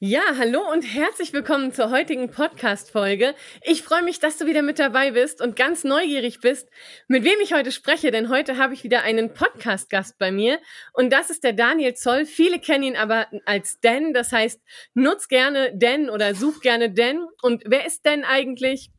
Ja, hallo und herzlich willkommen zur heutigen Podcast-Folge. Ich freue mich, dass du wieder mit dabei bist und ganz neugierig bist, mit wem ich heute spreche, denn heute habe ich wieder einen Podcast-Gast bei mir und das ist der Daniel Zoll. Viele kennen ihn aber als Dan, das heißt, nutz gerne Dan oder such gerne Dan. Und wer ist Dan eigentlich?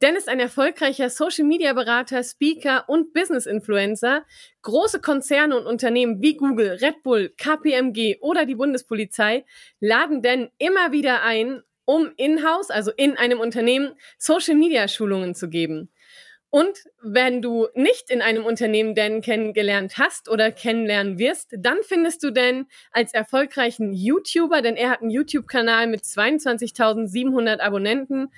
Dan ist ein erfolgreicher Social-Media-Berater, Speaker und Business-Influencer. Große Konzerne und Unternehmen wie Google, Red Bull, KPMG oder die Bundespolizei laden Dan immer wieder ein, um in-house, also in einem Unternehmen, Social-Media-Schulungen zu geben. Und wenn du nicht in einem Unternehmen Dan kennengelernt hast oder kennenlernen wirst, dann findest du Dan als erfolgreichen YouTuber, denn er hat einen YouTube-Kanal mit 22.700 Abonnenten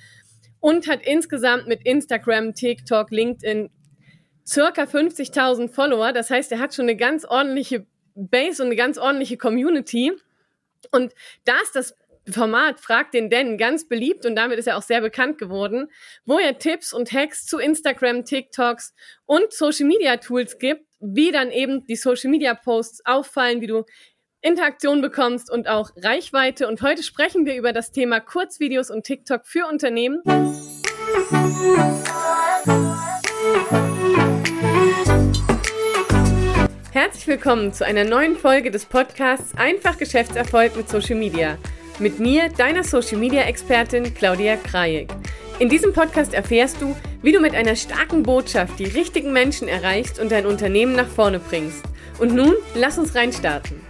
und hat insgesamt mit Instagram, TikTok, LinkedIn circa 50.000 Follower. Das heißt, er hat schon eine ganz ordentliche Base und eine ganz ordentliche Community. Und da ist das Format Frag den Dan ganz beliebt und damit ist er auch sehr bekannt geworden, wo er Tipps und Hacks zu Instagram, TikToks und Social Media Tools gibt, wie dann eben die Social Media Posts auffallen, wie du Interaktion bekommst und auch Reichweite. Und heute sprechen wir über das Thema Kurzvideos und TikTok für Unternehmen. Herzlich willkommen zu einer neuen Folge des Podcasts Einfach Geschäftserfolg mit Social Media. Mit mir, deiner Social Media Expertin Claudia Krajek. In diesem Podcast erfährst du, wie du mit einer starken Botschaft die richtigen Menschen erreichst und dein Unternehmen nach vorne bringst. Und nun, lass uns reinstarten.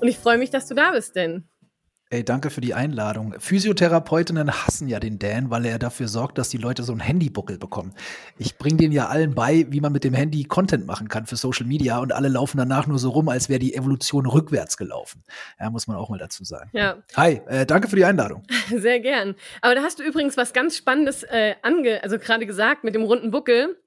Und ich freue mich, dass du da bist, denn. Ey, danke für die Einladung. Physiotherapeutinnen hassen ja den Dan, weil er dafür sorgt, dass die Leute so einen Handybuckel bekommen. Ich bringe denen ja allen bei, wie man mit dem Handy Content machen kann für Social Media und alle laufen danach nur so rum, als wäre die Evolution rückwärts gelaufen. Ja, muss man auch mal dazu sagen. Ja. Hi, äh, danke für die Einladung. Sehr gern. Aber da hast du übrigens was ganz Spannendes äh, ange, also gerade gesagt mit dem runden Buckel.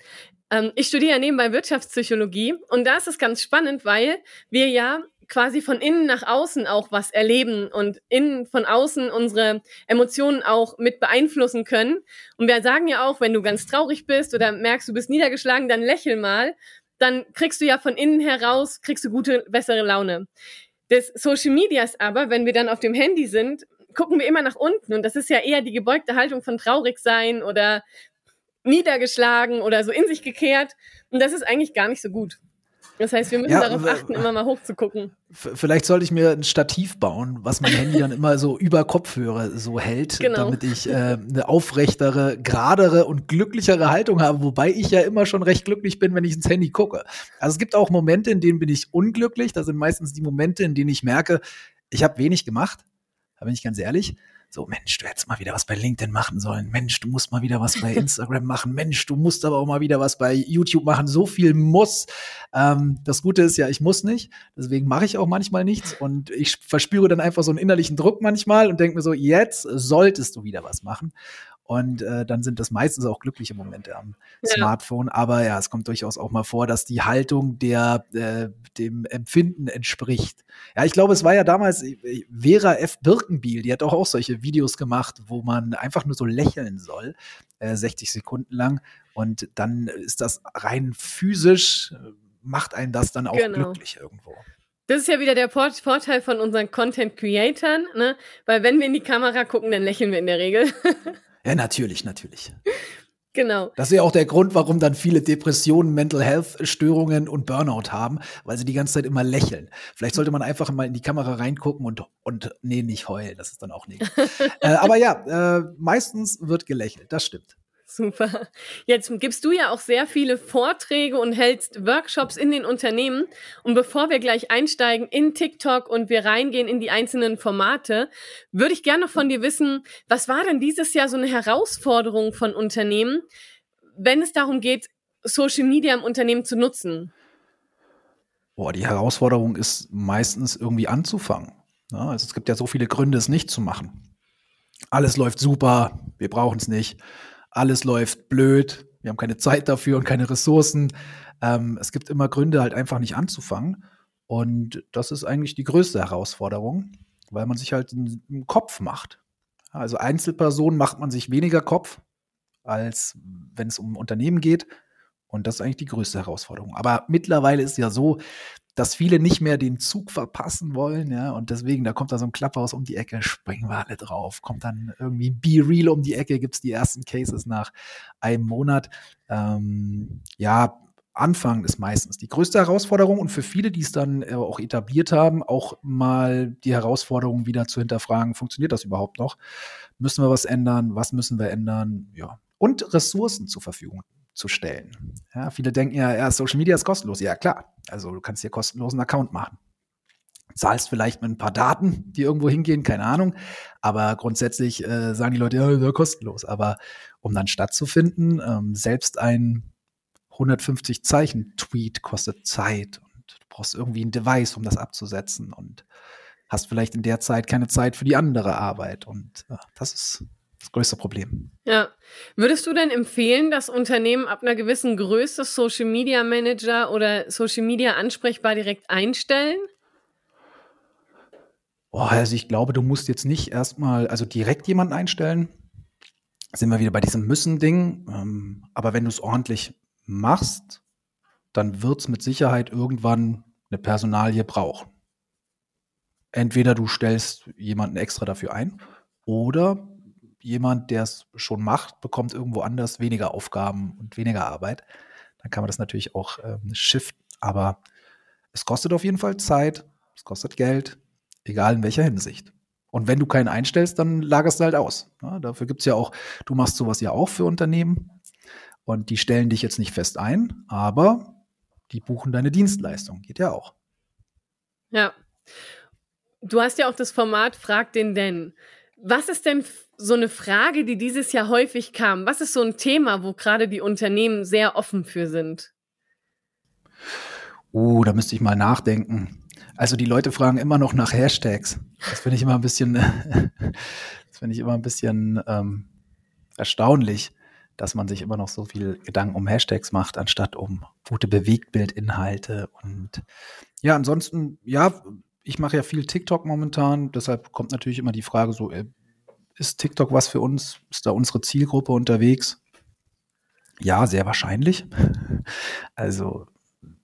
Ähm, ich studiere nebenbei Wirtschaftspsychologie und da ist es ganz spannend, weil wir ja quasi von innen nach außen auch was erleben und innen von außen unsere Emotionen auch mit beeinflussen können. Und wir sagen ja auch, wenn du ganz traurig bist oder merkst, du bist niedergeschlagen, dann lächel mal. Dann kriegst du ja von innen heraus, kriegst du gute, bessere Laune. Des Social Medias aber, wenn wir dann auf dem Handy sind, gucken wir immer nach unten. Und das ist ja eher die gebeugte Haltung von traurig sein oder niedergeschlagen oder so in sich gekehrt. Und das ist eigentlich gar nicht so gut. Das heißt, wir müssen ja, darauf achten, immer mal hochzugucken. Vielleicht sollte ich mir ein Stativ bauen, was mein Handy dann immer so über Kopfhörer so hält, genau. damit ich äh, eine aufrechtere, geradere und glücklichere Haltung habe, wobei ich ja immer schon recht glücklich bin, wenn ich ins Handy gucke. Also es gibt auch Momente, in denen bin ich unglücklich. Das sind meistens die Momente, in denen ich merke, ich habe wenig gemacht. Da bin ich ganz ehrlich so, Mensch, du hättest mal wieder was bei LinkedIn machen sollen. Mensch, du musst mal wieder was bei Instagram machen. Mensch, du musst aber auch mal wieder was bei YouTube machen. So viel muss. Ähm, das Gute ist ja, ich muss nicht. Deswegen mache ich auch manchmal nichts. Und ich verspüre dann einfach so einen innerlichen Druck manchmal und denke mir so, jetzt solltest du wieder was machen. Und äh, dann sind das meistens auch glückliche Momente am ja. Smartphone. Aber ja, es kommt durchaus auch mal vor, dass die Haltung der äh, dem Empfinden entspricht. Ja, ich glaube, es war ja damals äh, Vera F. Birkenbiel, die hat auch, auch solche Videos gemacht, wo man einfach nur so lächeln soll, äh, 60 Sekunden lang. Und dann ist das rein physisch, äh, macht einen das dann auch genau. glücklich irgendwo. Das ist ja wieder der Vorteil von unseren Content Creatern, ne? Weil wenn wir in die Kamera gucken, dann lächeln wir in der Regel. Ja, natürlich, natürlich. Genau. Das ist ja auch der Grund, warum dann viele Depressionen, Mental Health Störungen und Burnout haben, weil sie die ganze Zeit immer lächeln. Vielleicht sollte man einfach mal in die Kamera reingucken und, und nee, nicht heulen. Das ist dann auch nicht. äh, aber ja, äh, meistens wird gelächelt. Das stimmt. Super. Jetzt gibst du ja auch sehr viele Vorträge und hältst Workshops in den Unternehmen. Und bevor wir gleich einsteigen in TikTok und wir reingehen in die einzelnen Formate, würde ich gerne von dir wissen, was war denn dieses Jahr so eine Herausforderung von Unternehmen, wenn es darum geht, Social Media im Unternehmen zu nutzen? Boah, die Herausforderung ist meistens irgendwie anzufangen. Ja, also es gibt ja so viele Gründe, es nicht zu machen. Alles läuft super, wir brauchen es nicht alles läuft blöd, wir haben keine Zeit dafür und keine Ressourcen. Ähm, es gibt immer Gründe, halt einfach nicht anzufangen. Und das ist eigentlich die größte Herausforderung, weil man sich halt einen Kopf macht. Also Einzelpersonen macht man sich weniger Kopf, als wenn es um Unternehmen geht. Und das ist eigentlich die größte Herausforderung. Aber mittlerweile ist ja so, dass viele nicht mehr den Zug verpassen wollen, ja, und deswegen, da kommt da so ein Klapphaus um die Ecke, springen wir alle drauf, kommt dann irgendwie Be Real um die Ecke, gibt's die ersten Cases nach einem Monat. Ähm, ja, Anfang ist meistens die größte Herausforderung und für viele, die es dann äh, auch etabliert haben, auch mal die Herausforderung wieder zu hinterfragen, funktioniert das überhaupt noch? Müssen wir was ändern? Was müssen wir ändern? Ja. Und Ressourcen zur Verfügung zu stellen. Ja, viele denken ja, ja, Social Media ist kostenlos. Ja, klar. Also du kannst hier kostenlosen Account machen. Zahlst vielleicht mit ein paar Daten, die irgendwo hingehen, keine Ahnung. Aber grundsätzlich äh, sagen die Leute, ja, kostenlos. Aber um dann stattzufinden, ähm, selbst ein 150 Zeichen Tweet kostet Zeit und du brauchst irgendwie ein Device, um das abzusetzen und hast vielleicht in der Zeit keine Zeit für die andere Arbeit. Und ja, das ist das größte Problem. Ja. Würdest du denn empfehlen, dass Unternehmen ab einer gewissen Größe Social Media Manager oder Social Media ansprechbar direkt einstellen? Boah, also ich glaube, du musst jetzt nicht erstmal, also direkt jemanden einstellen. Sind wir wieder bei diesem Müssen-Ding. Ähm, aber wenn du es ordentlich machst, dann wird es mit Sicherheit irgendwann eine Personalie brauchen. Entweder du stellst jemanden extra dafür ein oder jemand, der es schon macht, bekommt irgendwo anders weniger Aufgaben und weniger Arbeit. Dann kann man das natürlich auch ähm, shiften. Aber es kostet auf jeden Fall Zeit, es kostet Geld, egal in welcher Hinsicht. Und wenn du keinen einstellst, dann lagerst du halt aus. Ja, dafür gibt es ja auch, du machst sowas ja auch für Unternehmen und die stellen dich jetzt nicht fest ein, aber die buchen deine Dienstleistung. Geht ja auch. Ja. Du hast ja auch das Format Frag den denn. Was ist denn so eine Frage, die dieses Jahr häufig kam? Was ist so ein Thema, wo gerade die Unternehmen sehr offen für sind? Uh, da müsste ich mal nachdenken. Also die Leute fragen immer noch nach Hashtags. Das finde ich immer ein bisschen, das finde ich immer ein bisschen ähm, erstaunlich, dass man sich immer noch so viel Gedanken um Hashtags macht, anstatt um gute Bewegtbildinhalte. Und ja, ansonsten, ja, ich mache ja viel TikTok momentan, deshalb kommt natürlich immer die Frage so, äh, ist TikTok was für uns? Ist da unsere Zielgruppe unterwegs? Ja, sehr wahrscheinlich. Also,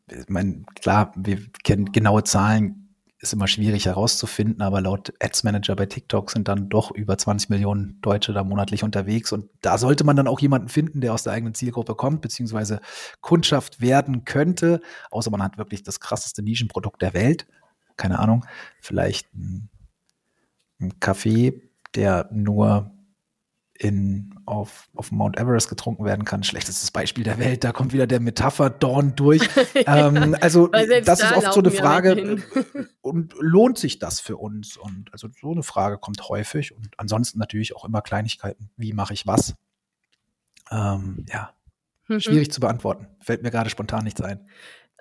ich meine, klar, wir kennen genaue Zahlen, ist immer schwierig herauszufinden, aber laut Ads Manager bei TikTok sind dann doch über 20 Millionen Deutsche da monatlich unterwegs. Und da sollte man dann auch jemanden finden, der aus der eigenen Zielgruppe kommt, beziehungsweise Kundschaft werden könnte, außer man hat wirklich das krasseste Nischenprodukt der Welt keine Ahnung, vielleicht ein, ein Kaffee, der nur in, auf, auf Mount Everest getrunken werden kann. Schlechtestes Beispiel der Welt. Da kommt wieder der Metapher-Dorn durch. ähm, also das da ist oft so eine Frage. und lohnt sich das für uns? Und also so eine Frage kommt häufig. Und ansonsten natürlich auch immer Kleinigkeiten. Wie mache ich was? Ähm, ja, mhm. schwierig zu beantworten. Fällt mir gerade spontan nichts ein.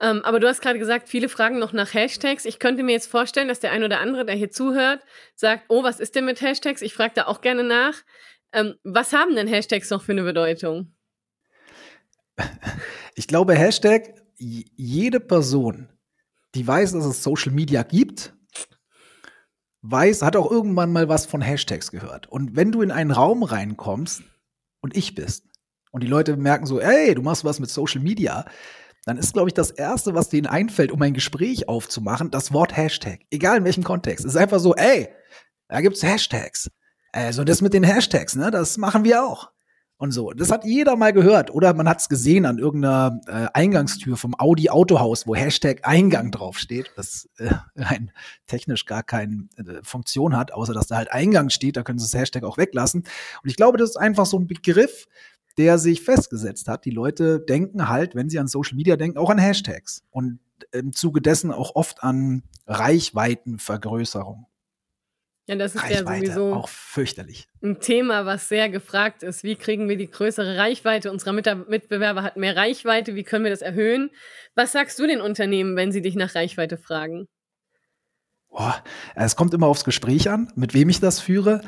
Ähm, aber du hast gerade gesagt, viele fragen noch nach Hashtags. Ich könnte mir jetzt vorstellen, dass der ein oder andere, der hier zuhört, sagt, oh, was ist denn mit Hashtags? Ich frage da auch gerne nach. Ähm, was haben denn Hashtags noch für eine Bedeutung? Ich glaube, Hashtag, jede Person, die weiß, dass es Social Media gibt, weiß, hat auch irgendwann mal was von Hashtags gehört. Und wenn du in einen Raum reinkommst und ich bist und die Leute merken so, ey, du machst was mit Social Media, dann ist, glaube ich, das Erste, was denen einfällt, um ein Gespräch aufzumachen, das Wort Hashtag. Egal in welchem Kontext. Es ist einfach so, ey, da gibt's Hashtags. Also das mit den Hashtags, ne, das machen wir auch. Und so. Das hat jeder mal gehört. Oder man hat es gesehen an irgendeiner äh, Eingangstür vom Audi Autohaus, wo Hashtag Eingang draufsteht, das äh, rein technisch gar keine äh, Funktion hat, außer dass da halt Eingang steht, da können sie das Hashtag auch weglassen. Und ich glaube, das ist einfach so ein Begriff, der sich festgesetzt hat. Die Leute denken halt, wenn sie an Social Media denken, auch an Hashtags und im Zuge dessen auch oft an Reichweitenvergrößerung. Ja, das ist Reichweite, ja sowieso auch fürchterlich. Ein Thema, was sehr gefragt ist. Wie kriegen wir die größere Reichweite? Unsere Mitbewerber hat mehr Reichweite. Wie können wir das erhöhen? Was sagst du den Unternehmen, wenn sie dich nach Reichweite fragen? Boah, es kommt immer aufs Gespräch an, mit wem ich das führe.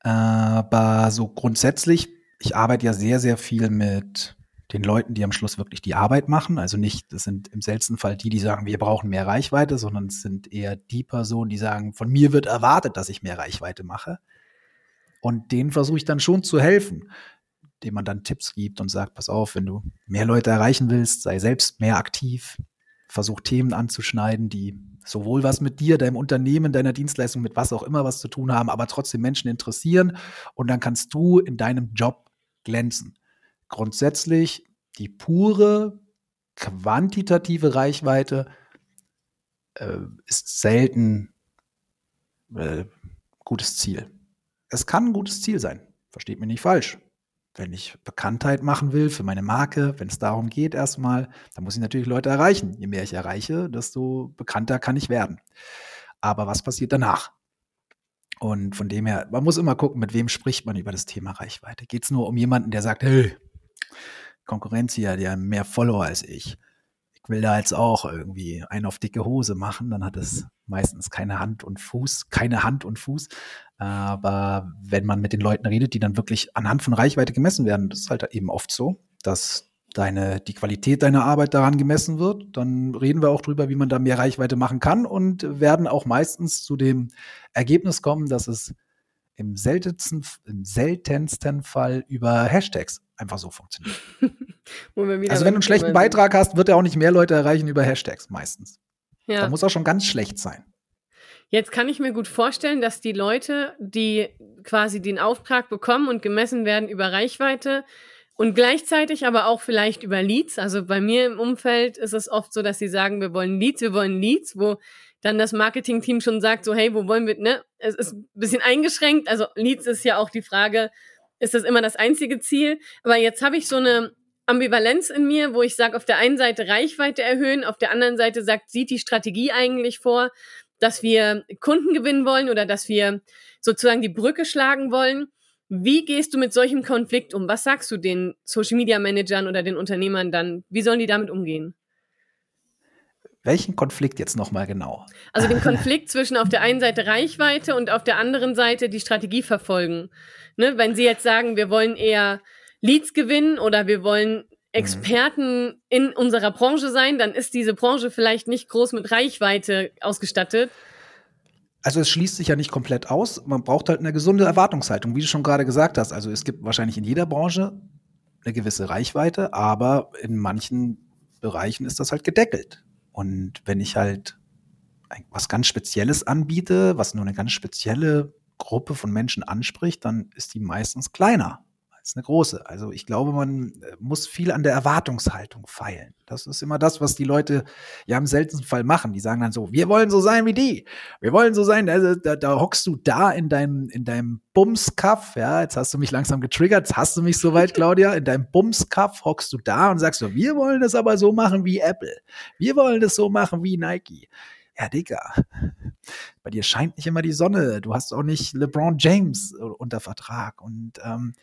Aber so grundsätzlich ich arbeite ja sehr, sehr viel mit den Leuten, die am Schluss wirklich die Arbeit machen. Also nicht, das sind im seltensten Fall die, die sagen, wir brauchen mehr Reichweite, sondern es sind eher die Personen, die sagen, von mir wird erwartet, dass ich mehr Reichweite mache. Und denen versuche ich dann schon zu helfen. dem man dann Tipps gibt und sagt, pass auf, wenn du mehr Leute erreichen willst, sei selbst mehr aktiv, versuch Themen anzuschneiden, die sowohl was mit dir, deinem Unternehmen, deiner Dienstleistung, mit was auch immer was zu tun haben, aber trotzdem Menschen interessieren und dann kannst du in deinem Job glänzen. Grundsätzlich die pure quantitative Reichweite äh, ist selten äh, gutes Ziel. Es kann ein gutes Ziel sein, versteht mich nicht falsch. Wenn ich Bekanntheit machen will für meine Marke, wenn es darum geht erstmal, dann muss ich natürlich Leute erreichen. Je mehr ich erreiche, desto bekannter kann ich werden. Aber was passiert danach? Und von dem her, man muss immer gucken, mit wem spricht man über das Thema Reichweite. Geht es nur um jemanden, der sagt, hey, Konkurrenz hier, der hat mehr Follower als ich. Ich will da jetzt auch irgendwie einen auf dicke Hose machen, dann hat es meistens keine Hand und Fuß, keine Hand und Fuß. Aber wenn man mit den Leuten redet, die dann wirklich anhand von Reichweite gemessen werden, das ist halt eben oft so, dass deine, die Qualität deiner Arbeit daran gemessen wird, dann reden wir auch drüber, wie man da mehr Reichweite machen kann und werden auch meistens zu dem Ergebnis kommen, dass es im seltensten, im seltensten Fall über Hashtags einfach so funktioniert. also wenn du einen schlechten Beitrag hast, wird er auch nicht mehr Leute erreichen über Hashtags meistens. Ja. Da muss auch schon ganz schlecht sein. Jetzt kann ich mir gut vorstellen, dass die Leute, die quasi den Auftrag bekommen und gemessen werden über Reichweite und gleichzeitig aber auch vielleicht über Leads. Also bei mir im Umfeld ist es oft so, dass sie sagen, wir wollen Leads, wir wollen Leads, wo dann das Marketing-Team schon sagt, so hey, wo wollen wir, ne? Es ist ein bisschen eingeschränkt. Also Leads ist ja auch die Frage, ist das immer das einzige Ziel? Aber jetzt habe ich so eine Ambivalenz in mir, wo ich sage, auf der einen Seite Reichweite erhöhen, auf der anderen Seite sagt, sieht die Strategie eigentlich vor, dass wir Kunden gewinnen wollen oder dass wir sozusagen die Brücke schlagen wollen. Wie gehst du mit solchem Konflikt um? Was sagst du den Social Media Managern oder den Unternehmern dann? Wie sollen die damit umgehen? Welchen Konflikt jetzt nochmal genau? Also den Konflikt zwischen auf der einen Seite Reichweite und auf der anderen Seite die Strategie verfolgen. Ne? Wenn sie jetzt sagen, wir wollen eher Leads gewinnen oder wir wollen Experten in unserer Branche sein, dann ist diese Branche vielleicht nicht groß mit Reichweite ausgestattet. Also es schließt sich ja nicht komplett aus. Man braucht halt eine gesunde Erwartungshaltung, wie du schon gerade gesagt hast. Also es gibt wahrscheinlich in jeder Branche eine gewisse Reichweite, aber in manchen Bereichen ist das halt gedeckelt. Und wenn ich halt was ganz Spezielles anbiete, was nur eine ganz spezielle Gruppe von Menschen anspricht, dann ist die meistens kleiner ist eine große. Also ich glaube, man äh, muss viel an der Erwartungshaltung feilen. Das ist immer das, was die Leute ja im seltensten Fall machen. Die sagen dann so, wir wollen so sein wie die. Wir wollen so sein. Also, da, da hockst du da in deinem, in deinem Bumskaff. Ja, jetzt hast du mich langsam getriggert. Jetzt hast du mich soweit, Claudia. In deinem Bumskaff hockst du da und sagst so, wir wollen das aber so machen wie Apple. Wir wollen das so machen wie Nike. Ja, Digga, bei dir scheint nicht immer die Sonne. Du hast auch nicht LeBron James unter Vertrag. Und ähm,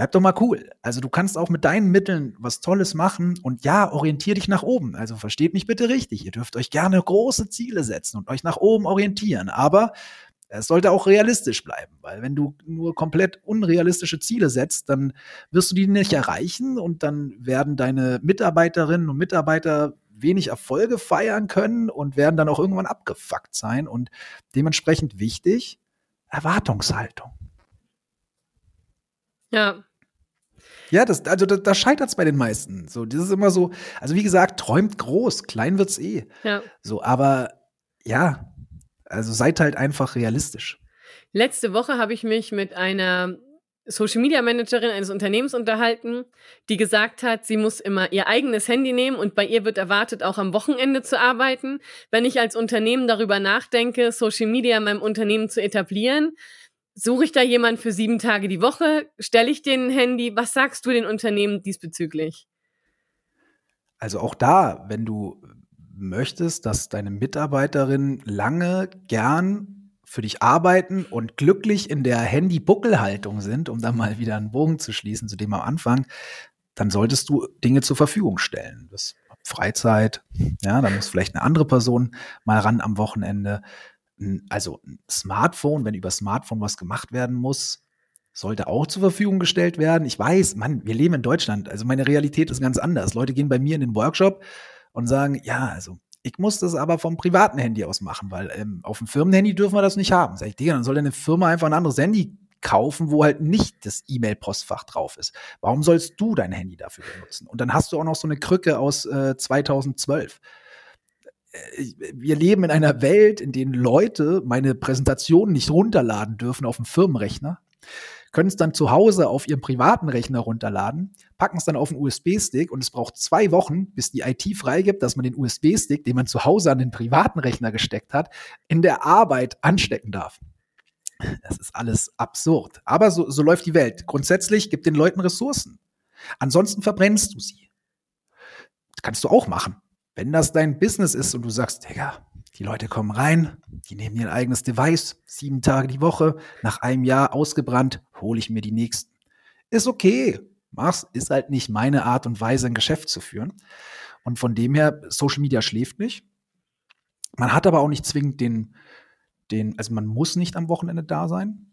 bleib doch mal cool. Also du kannst auch mit deinen Mitteln was Tolles machen und ja, orientier dich nach oben. Also versteht mich bitte richtig. Ihr dürft euch gerne große Ziele setzen und euch nach oben orientieren. Aber es sollte auch realistisch bleiben, weil wenn du nur komplett unrealistische Ziele setzt, dann wirst du die nicht erreichen und dann werden deine Mitarbeiterinnen und Mitarbeiter wenig Erfolge feiern können und werden dann auch irgendwann abgefuckt sein und dementsprechend wichtig, Erwartungshaltung. Ja, ja, das, also da, da scheitert es bei den meisten. So, das ist immer so, also wie gesagt, träumt groß, klein wird's eh. Ja. So, aber ja, also seid halt einfach realistisch. Letzte Woche habe ich mich mit einer Social Media Managerin eines Unternehmens unterhalten, die gesagt hat, sie muss immer ihr eigenes Handy nehmen und bei ihr wird erwartet, auch am Wochenende zu arbeiten. Wenn ich als Unternehmen darüber nachdenke, Social Media in meinem Unternehmen zu etablieren, Suche ich da jemand für sieben Tage die Woche? Stelle ich den Handy? Was sagst du den Unternehmen diesbezüglich? Also auch da, wenn du möchtest, dass deine Mitarbeiterinnen lange gern für dich arbeiten und glücklich in der Handy-Buckelhaltung sind, um da mal wieder einen Bogen zu schließen zu dem am Anfang, dann solltest du Dinge zur Verfügung stellen. Das Freizeit, ja, da muss vielleicht eine andere Person mal ran am Wochenende also ein Smartphone, wenn über Smartphone was gemacht werden muss, sollte auch zur Verfügung gestellt werden. Ich weiß, Mann, wir leben in Deutschland. Also meine Realität ist ganz anders. Leute gehen bei mir in den Workshop und sagen, ja, also ich muss das aber vom privaten Handy aus machen, weil ähm, auf dem Firmenhandy dürfen wir das nicht haben. Sag ich, Digga, dann soll eine Firma einfach ein anderes Handy kaufen, wo halt nicht das E-Mail-Postfach drauf ist. Warum sollst du dein Handy dafür benutzen? Und dann hast du auch noch so eine Krücke aus äh, 2012 äh, wir leben in einer Welt, in der Leute meine Präsentationen nicht runterladen dürfen auf dem Firmenrechner, können es dann zu Hause auf ihrem privaten Rechner runterladen, packen es dann auf einen USB-Stick und es braucht zwei Wochen, bis die IT freigibt, dass man den USB-Stick, den man zu Hause an den privaten Rechner gesteckt hat, in der Arbeit anstecken darf. Das ist alles absurd. Aber so, so läuft die Welt. Grundsätzlich gibt den Leuten Ressourcen. Ansonsten verbrennst du sie. Das kannst du auch machen. Wenn das dein Business ist und du sagst, Digga, die Leute kommen rein, die nehmen ihr eigenes Device, sieben Tage die Woche, nach einem Jahr ausgebrannt, hole ich mir die nächsten. Ist okay. Mach's, ist halt nicht meine Art und Weise, ein Geschäft zu führen. Und von dem her, Social Media schläft nicht. Man hat aber auch nicht zwingend den, den, also man muss nicht am Wochenende da sein.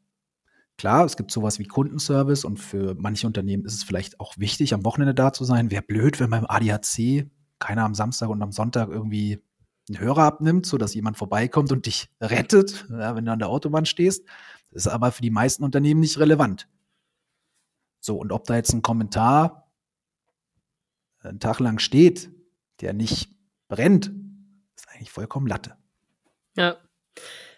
Klar, es gibt sowas wie Kundenservice und für manche Unternehmen ist es vielleicht auch wichtig, am Wochenende da zu sein. Wäre blöd, wenn beim ADAC keiner am Samstag und am Sonntag irgendwie einen Hörer abnimmt, sodass jemand vorbeikommt und dich rettet, ja, wenn du an der Autobahn stehst. Das ist aber für die meisten Unternehmen nicht relevant. So, und ob da jetzt ein Kommentar einen Tag lang steht, der nicht brennt, ist eigentlich vollkommen Latte. Ja.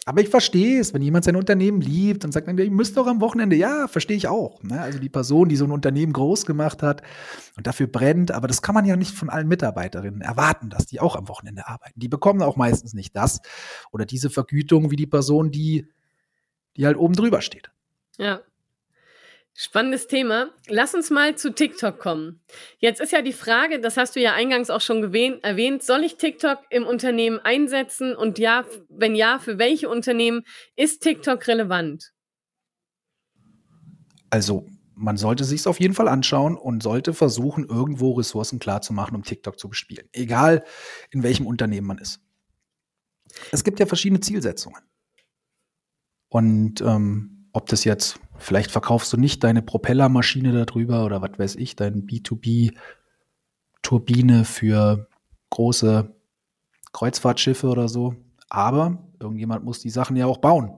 Aber ich verstehe es, wenn jemand sein Unternehmen liebt und sagt, ihr müsst doch am Wochenende, ja, verstehe ich auch. Ne? Also die Person, die so ein Unternehmen groß gemacht hat und dafür brennt, aber das kann man ja nicht von allen Mitarbeiterinnen erwarten, dass die auch am Wochenende arbeiten. Die bekommen auch meistens nicht das oder diese Vergütung wie die Person, die, die halt oben drüber steht. Ja. Spannendes Thema. Lass uns mal zu TikTok kommen. Jetzt ist ja die Frage, das hast du ja eingangs auch schon erwähnt, soll ich TikTok im Unternehmen einsetzen und ja, wenn ja, für welche Unternehmen ist TikTok relevant? Also, man sollte sich es auf jeden Fall anschauen und sollte versuchen, irgendwo Ressourcen klar zu machen, um TikTok zu bespielen. Egal, in welchem Unternehmen man ist. Es gibt ja verschiedene Zielsetzungen. Und ähm, ob das jetzt Vielleicht verkaufst du nicht deine Propellermaschine darüber oder was weiß ich, deine B2B-Turbine für große Kreuzfahrtschiffe oder so. Aber irgendjemand muss die Sachen ja auch bauen.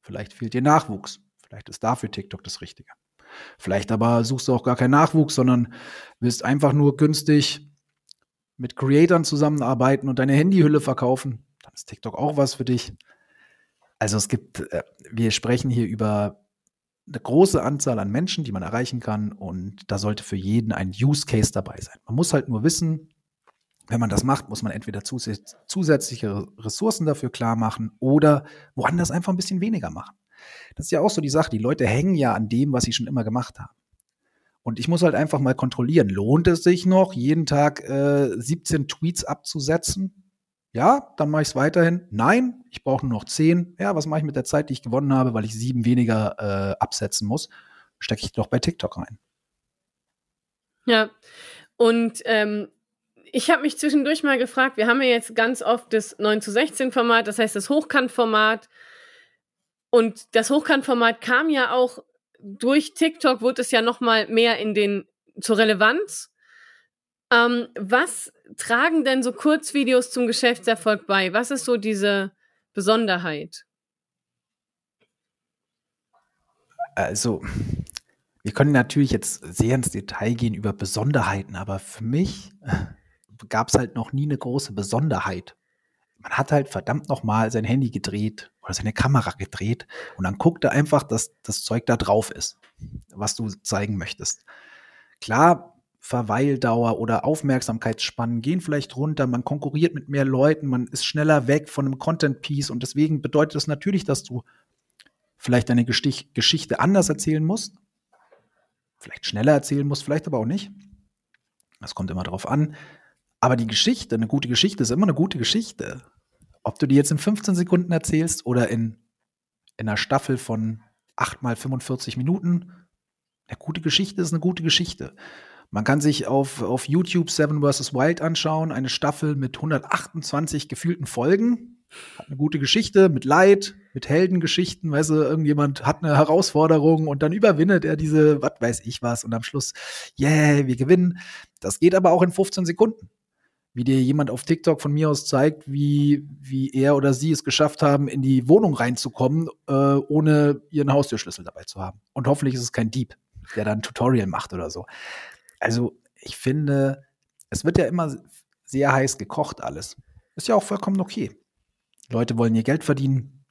Vielleicht fehlt dir Nachwuchs. Vielleicht ist dafür TikTok das Richtige. Vielleicht aber suchst du auch gar keinen Nachwuchs, sondern willst einfach nur günstig mit Creatoren zusammenarbeiten und deine Handyhülle verkaufen. Dann ist TikTok auch was für dich. Also es gibt, äh, wir sprechen hier über eine große Anzahl an Menschen, die man erreichen kann und da sollte für jeden ein Use Case dabei sein. Man muss halt nur wissen, wenn man das macht, muss man entweder zusätzliche Ressourcen dafür klar machen oder woanders einfach ein bisschen weniger machen. Das ist ja auch so die Sache. Die Leute hängen ja an dem, was sie schon immer gemacht haben. Und ich muss halt einfach mal kontrollieren, lohnt es sich noch, jeden Tag äh, 17 Tweets abzusetzen? Ja, dann mache ich es weiterhin. Nein, ich brauche nur noch zehn. Ja, was mache ich mit der Zeit, die ich gewonnen habe, weil ich sieben weniger äh, absetzen muss? Stecke ich doch bei TikTok rein. Ja, und ähm, ich habe mich zwischendurch mal gefragt, wir haben ja jetzt ganz oft das 9 zu 16 Format, das heißt das Hochkantformat. Und das Hochkantformat kam ja auch durch TikTok, wurde es ja noch mal mehr in den zur Relevanz. Ähm, was tragen denn so Kurzvideos zum Geschäftserfolg bei? Was ist so diese Besonderheit? Also, wir können natürlich jetzt sehr ins Detail gehen über Besonderheiten, aber für mich gab es halt noch nie eine große Besonderheit. Man hat halt verdammt nochmal sein Handy gedreht oder seine Kamera gedreht und dann guckte einfach, dass das Zeug da drauf ist, was du zeigen möchtest. Klar, Verweildauer oder Aufmerksamkeitsspannen gehen vielleicht runter, man konkurriert mit mehr Leuten, man ist schneller weg von einem Content-Piece und deswegen bedeutet das natürlich, dass du vielleicht deine Gestich Geschichte anders erzählen musst, vielleicht schneller erzählen musst, vielleicht aber auch nicht. Das kommt immer drauf an. Aber die Geschichte, eine gute Geschichte ist immer eine gute Geschichte. Ob du die jetzt in 15 Sekunden erzählst oder in, in einer Staffel von 8 mal 45 Minuten, eine gute Geschichte ist eine gute Geschichte. Man kann sich auf, auf YouTube Seven vs. Wild anschauen, eine Staffel mit 128 gefühlten Folgen. Hat eine gute Geschichte mit Leid, mit Heldengeschichten, weißt du, irgendjemand hat eine Herausforderung und dann überwindet er diese, was weiß ich was, und am Schluss, yeah, wir gewinnen. Das geht aber auch in 15 Sekunden. wie dir jemand auf TikTok von mir aus zeigt, wie, wie er oder sie es geschafft haben, in die Wohnung reinzukommen, äh, ohne ihren Haustürschlüssel dabei zu haben. Und hoffentlich ist es kein Dieb, der dann ein Tutorial macht oder so. Also ich finde, es wird ja immer sehr heiß gekocht alles. Ist ja auch vollkommen okay. Leute wollen ihr Geld verdienen.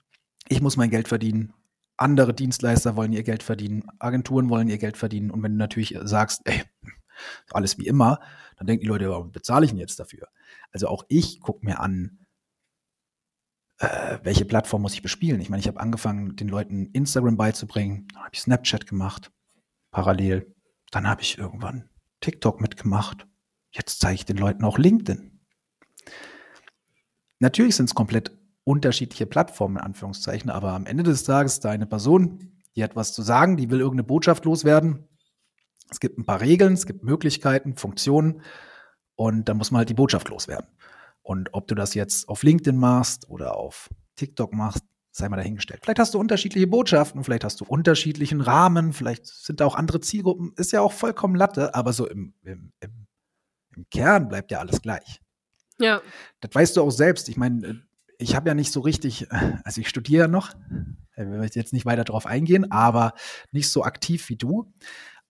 Ich muss mein Geld verdienen. Andere Dienstleister wollen ihr Geld verdienen. Agenturen wollen ihr Geld verdienen. Und wenn du natürlich sagst, ey, alles wie immer, dann denken die Leute, warum bezahle ich denn jetzt dafür? Also auch ich gucke mir an, äh, welche Plattform muss ich bespielen. Ich meine, ich habe angefangen, den Leuten Instagram beizubringen, dann habe ich Snapchat gemacht, parallel. Dann habe ich irgendwann TikTok mitgemacht. Jetzt zeige ich den Leuten auch LinkedIn. Natürlich sind es komplett unterschiedliche Plattformen, in Anführungszeichen, aber am Ende des Tages ist da eine Person, die hat was zu sagen, die will irgendeine Botschaft loswerden es gibt ein paar Regeln, es gibt Möglichkeiten, Funktionen und dann muss man halt die Botschaft loswerden. Und ob du das jetzt auf LinkedIn machst oder auf TikTok machst, sei mal dahingestellt. Vielleicht hast du unterschiedliche Botschaften, vielleicht hast du unterschiedlichen Rahmen, vielleicht sind da auch andere Zielgruppen, ist ja auch vollkommen Latte, aber so im, im, im, im Kern bleibt ja alles gleich. Ja. Das weißt du auch selbst. Ich meine, ich habe ja nicht so richtig, also ich studiere ja noch, ich will jetzt nicht weiter darauf eingehen, aber nicht so aktiv wie du.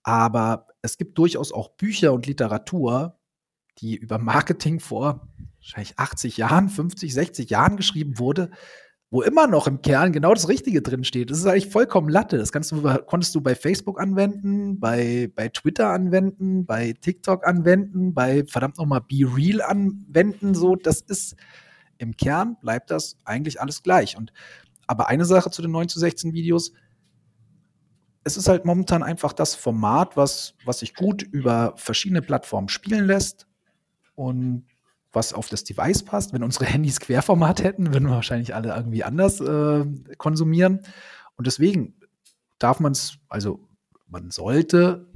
Aber es gibt durchaus auch Bücher und Literatur, die über Marketing vor wahrscheinlich 80 Jahren, 50, 60 Jahren geschrieben wurde, wo immer noch im Kern genau das Richtige drin steht. Das ist eigentlich vollkommen Latte. Das kannst du, konntest du bei Facebook anwenden, bei, bei Twitter anwenden, bei TikTok anwenden, bei verdammt nochmal Be Real anwenden. So, das ist im Kern bleibt das eigentlich alles gleich. Und aber eine Sache zu den 9 zu 16 Videos, es ist halt momentan einfach das Format, was, was sich gut über verschiedene Plattformen spielen lässt und was auf das Device passt. Wenn unsere Handys Querformat hätten, würden wir wahrscheinlich alle irgendwie anders äh, konsumieren. Und deswegen darf man es, also man sollte,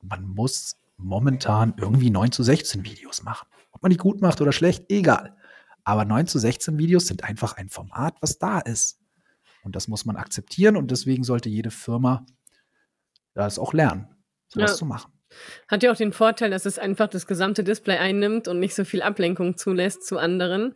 man muss momentan irgendwie 9 zu 16 Videos machen. Ob man die gut macht oder schlecht, egal. Aber 9 zu 16 Videos sind einfach ein Format, was da ist. Und das muss man akzeptieren und deswegen sollte jede Firma das auch lernen, sowas ja. zu machen. Hat ja auch den Vorteil, dass es einfach das gesamte Display einnimmt und nicht so viel Ablenkung zulässt zu anderen.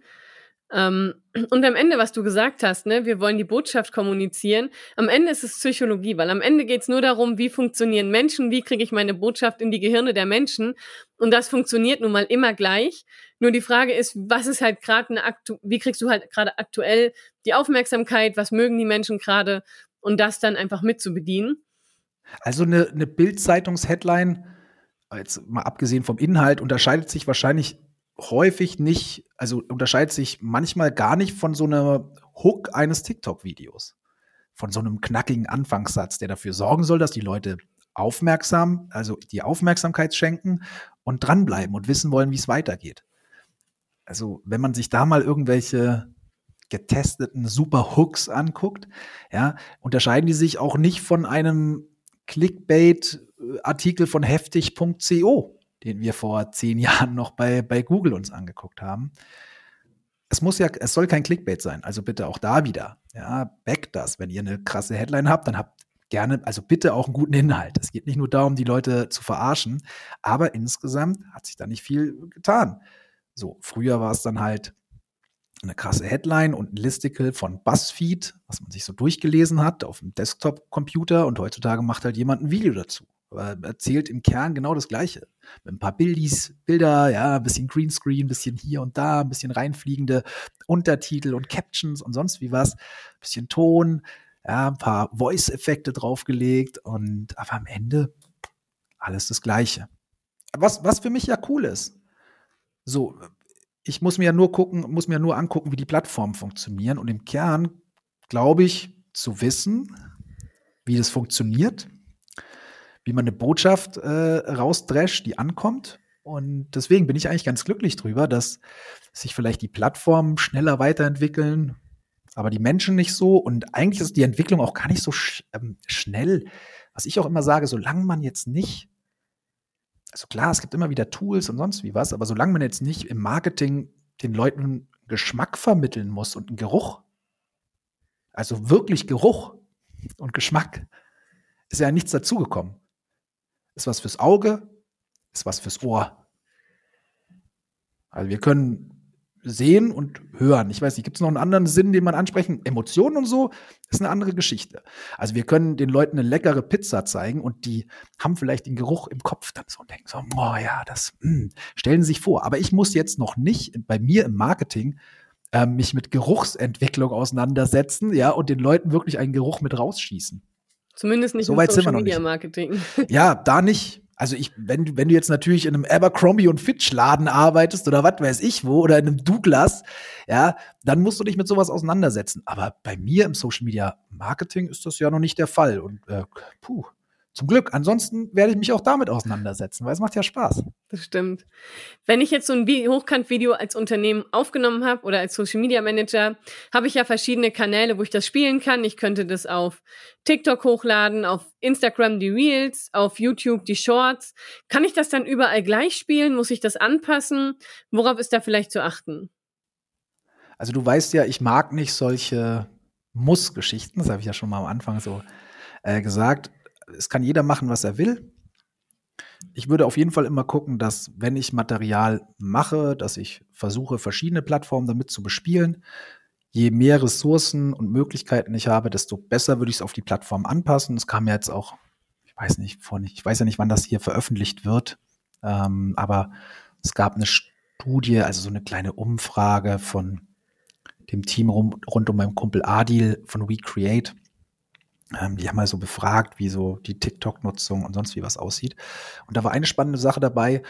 Ähm, und am Ende, was du gesagt hast, ne, wir wollen die Botschaft kommunizieren. Am Ende ist es Psychologie, weil am Ende geht es nur darum, wie funktionieren Menschen, wie kriege ich meine Botschaft in die Gehirne der Menschen. Und das funktioniert nun mal immer gleich. Nur die Frage ist, was ist halt gerade eine aktu wie kriegst du halt gerade aktuell die Aufmerksamkeit, was mögen die Menschen gerade und das dann einfach mitzubedienen. Also eine, eine Bild-Zeitungs-Headline, jetzt mal abgesehen vom Inhalt, unterscheidet sich wahrscheinlich häufig nicht, also unterscheidet sich manchmal gar nicht von so einer Hook eines TikTok-Videos. Von so einem knackigen Anfangssatz, der dafür sorgen soll, dass die Leute aufmerksam, also die Aufmerksamkeit schenken und dranbleiben und wissen wollen, wie es weitergeht. Also, wenn man sich da mal irgendwelche getesteten Super Hooks anguckt, ja, unterscheiden die sich auch nicht von einem Clickbait-Artikel von heftig.co, den wir vor zehn Jahren noch bei, bei Google uns angeguckt haben. Es muss ja, es soll kein Clickbait sein, also bitte auch da wieder. Ja, back das. Wenn ihr eine krasse Headline habt, dann habt gerne, also bitte auch einen guten Inhalt. Es geht nicht nur darum, die Leute zu verarschen, aber insgesamt hat sich da nicht viel getan. So, früher war es dann halt eine krasse Headline und ein Listicle von BuzzFeed, was man sich so durchgelesen hat auf dem Desktop-Computer und heutzutage macht halt jemand ein Video dazu. Aber erzählt im Kern genau das Gleiche. Mit ein paar Bildis, Bilder, ja, ein bisschen Greenscreen, ein bisschen hier und da, ein bisschen reinfliegende Untertitel und Captions und sonst wie was, ein bisschen Ton, ja, ein paar Voice-Effekte draufgelegt und aber am Ende alles das Gleiche. Was, was für mich ja cool ist. So, ich muss mir ja nur gucken, muss mir nur angucken, wie die Plattformen funktionieren. Und im Kern glaube ich zu wissen, wie das funktioniert, wie man eine Botschaft äh, rausdrescht, die ankommt. Und deswegen bin ich eigentlich ganz glücklich drüber, dass sich vielleicht die Plattformen schneller weiterentwickeln, aber die Menschen nicht so. Und eigentlich ist die Entwicklung auch gar nicht so sch ähm, schnell. Was ich auch immer sage, solange man jetzt nicht also klar, es gibt immer wieder Tools und sonst wie was, aber solange man jetzt nicht im Marketing den Leuten Geschmack vermitteln muss und einen Geruch, also wirklich Geruch und Geschmack, ist ja nichts dazugekommen. Ist was fürs Auge, ist was fürs Ohr. Also wir können sehen und hören. Ich weiß nicht, gibt es noch einen anderen Sinn, den man ansprechen? Emotionen und so ist eine andere Geschichte. Also wir können den Leuten eine leckere Pizza zeigen und die haben vielleicht den Geruch im Kopf dann so und denken so, oh ja, das mh, hm, stellen Sie sich vor. Aber ich muss jetzt noch nicht bei mir im Marketing äh, mich mit Geruchsentwicklung auseinandersetzen, ja, und den Leuten wirklich einen Geruch mit rausschießen. Zumindest nicht so im Social Media Marketing. Ja, da nicht. Also ich, wenn, wenn du jetzt natürlich in einem Abercrombie und Fitch Laden arbeitest oder was weiß ich wo oder in einem Douglas, ja, dann musst du dich mit sowas auseinandersetzen. Aber bei mir im Social Media Marketing ist das ja noch nicht der Fall. Und äh, puh, zum Glück. Ansonsten werde ich mich auch damit auseinandersetzen, weil es macht ja Spaß. Das stimmt. Wenn ich jetzt so ein Hochkant-Video als Unternehmen aufgenommen habe oder als Social Media Manager, habe ich ja verschiedene Kanäle, wo ich das spielen kann. Ich könnte das auf TikTok hochladen, auf Instagram die Reels, auf YouTube die Shorts. Kann ich das dann überall gleich spielen? Muss ich das anpassen? Worauf ist da vielleicht zu achten? Also du weißt ja, ich mag nicht solche Muss-Geschichten. Das habe ich ja schon mal am Anfang so äh, gesagt es kann jeder machen, was er will. Ich würde auf jeden Fall immer gucken, dass wenn ich Material mache, dass ich versuche, verschiedene Plattformen damit zu bespielen. Je mehr Ressourcen und Möglichkeiten ich habe, desto besser würde ich es auf die Plattform anpassen. Es kam ja jetzt auch, ich weiß nicht, vor nicht, ich weiß ja nicht, wann das hier veröffentlicht wird, ähm, aber es gab eine Studie, also so eine kleine Umfrage von dem Team rum, rund um meinen Kumpel Adil von WeCreate die haben mal so befragt, wie so die TikTok-Nutzung und sonst wie was aussieht. Und da war eine spannende Sache dabei,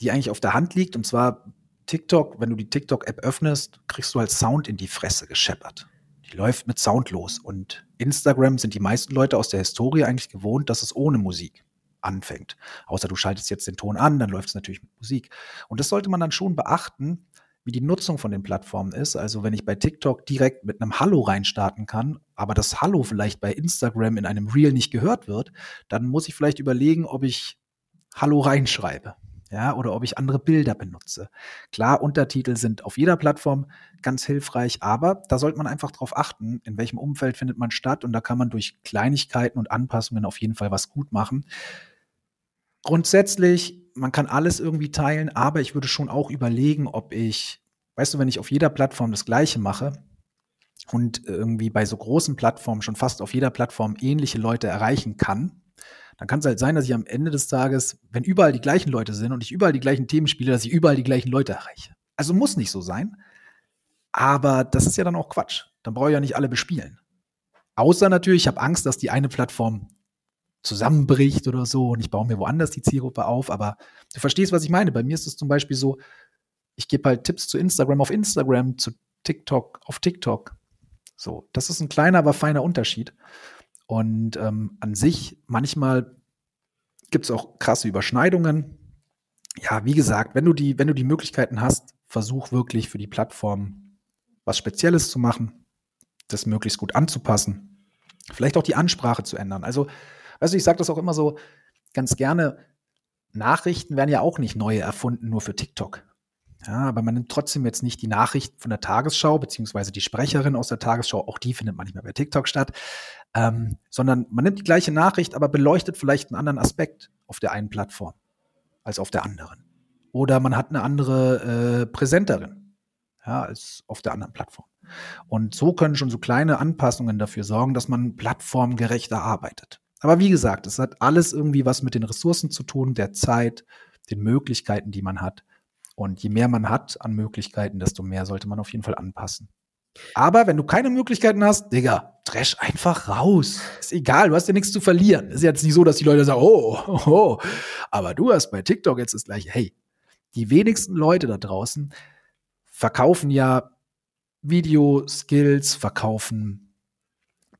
die eigentlich auf der Hand liegt, und zwar TikTok, wenn du die TikTok-App öffnest, kriegst du halt Sound in die Fresse gescheppert. Die läuft mit Sound los. Und Instagram sind die meisten Leute aus der Historie eigentlich gewohnt, dass es ohne Musik anfängt. Außer du schaltest jetzt den Ton an, dann läuft es natürlich mit Musik. Und das sollte man dann schon beachten, wie die Nutzung von den Plattformen ist. Also wenn ich bei TikTok direkt mit einem Hallo reinstarten kann, aber das Hallo vielleicht bei Instagram in einem Reel nicht gehört wird, dann muss ich vielleicht überlegen, ob ich Hallo reinschreibe. Ja, oder ob ich andere Bilder benutze. Klar, Untertitel sind auf jeder Plattform ganz hilfreich, aber da sollte man einfach darauf achten, in welchem Umfeld findet man statt und da kann man durch Kleinigkeiten und Anpassungen auf jeden Fall was gut machen. Grundsätzlich man kann alles irgendwie teilen, aber ich würde schon auch überlegen, ob ich, weißt du, wenn ich auf jeder Plattform das Gleiche mache und irgendwie bei so großen Plattformen schon fast auf jeder Plattform ähnliche Leute erreichen kann, dann kann es halt sein, dass ich am Ende des Tages, wenn überall die gleichen Leute sind und ich überall die gleichen Themen spiele, dass ich überall die gleichen Leute erreiche. Also muss nicht so sein. Aber das ist ja dann auch Quatsch. Dann brauche ich ja nicht alle bespielen. Außer natürlich, ich habe Angst, dass die eine Plattform zusammenbricht oder so und ich baue mir woanders die Zielgruppe auf. Aber du verstehst, was ich meine. Bei mir ist es zum Beispiel so, ich gebe halt Tipps zu Instagram auf Instagram, zu TikTok auf TikTok. So, das ist ein kleiner, aber feiner Unterschied. Und ähm, an sich, manchmal gibt es auch krasse Überschneidungen. Ja, wie gesagt, wenn du die, wenn du die Möglichkeiten hast, versuch wirklich für die Plattform was Spezielles zu machen, das möglichst gut anzupassen, vielleicht auch die Ansprache zu ändern. Also Weißt du, ich sage das auch immer so ganz gerne, Nachrichten werden ja auch nicht neu erfunden, nur für TikTok. Ja, aber man nimmt trotzdem jetzt nicht die Nachrichten von der Tagesschau, beziehungsweise die Sprecherin aus der Tagesschau, auch die findet man nicht mehr bei TikTok statt, ähm, sondern man nimmt die gleiche Nachricht, aber beleuchtet vielleicht einen anderen Aspekt auf der einen Plattform als auf der anderen. Oder man hat eine andere äh, Präsenterin ja, als auf der anderen Plattform. Und so können schon so kleine Anpassungen dafür sorgen, dass man plattformgerechter arbeitet. Aber wie gesagt, es hat alles irgendwie was mit den Ressourcen zu tun, der Zeit, den Möglichkeiten, die man hat. Und je mehr man hat an Möglichkeiten, desto mehr sollte man auf jeden Fall anpassen. Aber wenn du keine Möglichkeiten hast, Digga, dresch einfach raus. Ist egal, du hast ja nichts zu verlieren. Ist jetzt nicht so, dass die Leute sagen, oh, oh, oh. Aber du hast bei TikTok jetzt das gleiche. Hey, die wenigsten Leute da draußen verkaufen ja Video-Skills, verkaufen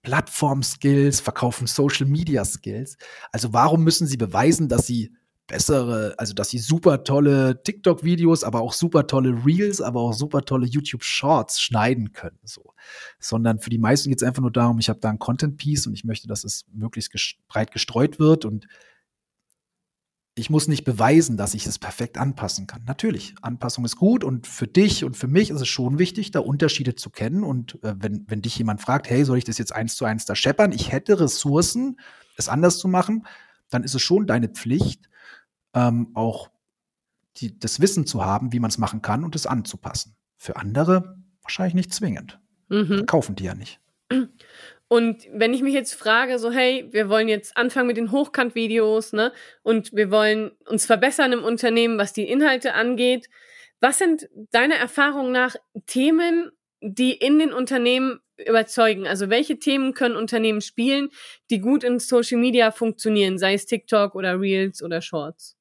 Plattform-Skills, verkaufen Social-Media-Skills. Also warum müssen sie beweisen, dass sie bessere, also dass sie super tolle TikTok-Videos, aber auch super tolle Reels, aber auch super tolle YouTube-Shorts schneiden können, so. Sondern für die meisten geht es einfach nur darum, ich habe da ein Content-Piece und ich möchte, dass es möglichst breit gestreut wird und ich muss nicht beweisen, dass ich es perfekt anpassen kann. Natürlich, Anpassung ist gut und für dich und für mich ist es schon wichtig, da Unterschiede zu kennen. Und äh, wenn, wenn dich jemand fragt, hey, soll ich das jetzt eins zu eins da scheppern? Ich hätte Ressourcen, es anders zu machen, dann ist es schon deine Pflicht, ähm, auch die, das Wissen zu haben, wie man es machen kann und es anzupassen. Für andere wahrscheinlich nicht zwingend. Mhm. Kaufen die ja nicht. Und wenn ich mich jetzt frage, so, hey, wir wollen jetzt anfangen mit den Hochkant-Videos, ne? Und wir wollen uns verbessern im Unternehmen, was die Inhalte angeht. Was sind deiner Erfahrung nach Themen, die in den Unternehmen überzeugen? Also welche Themen können Unternehmen spielen, die gut in Social Media funktionieren, sei es TikTok oder Reels oder Shorts?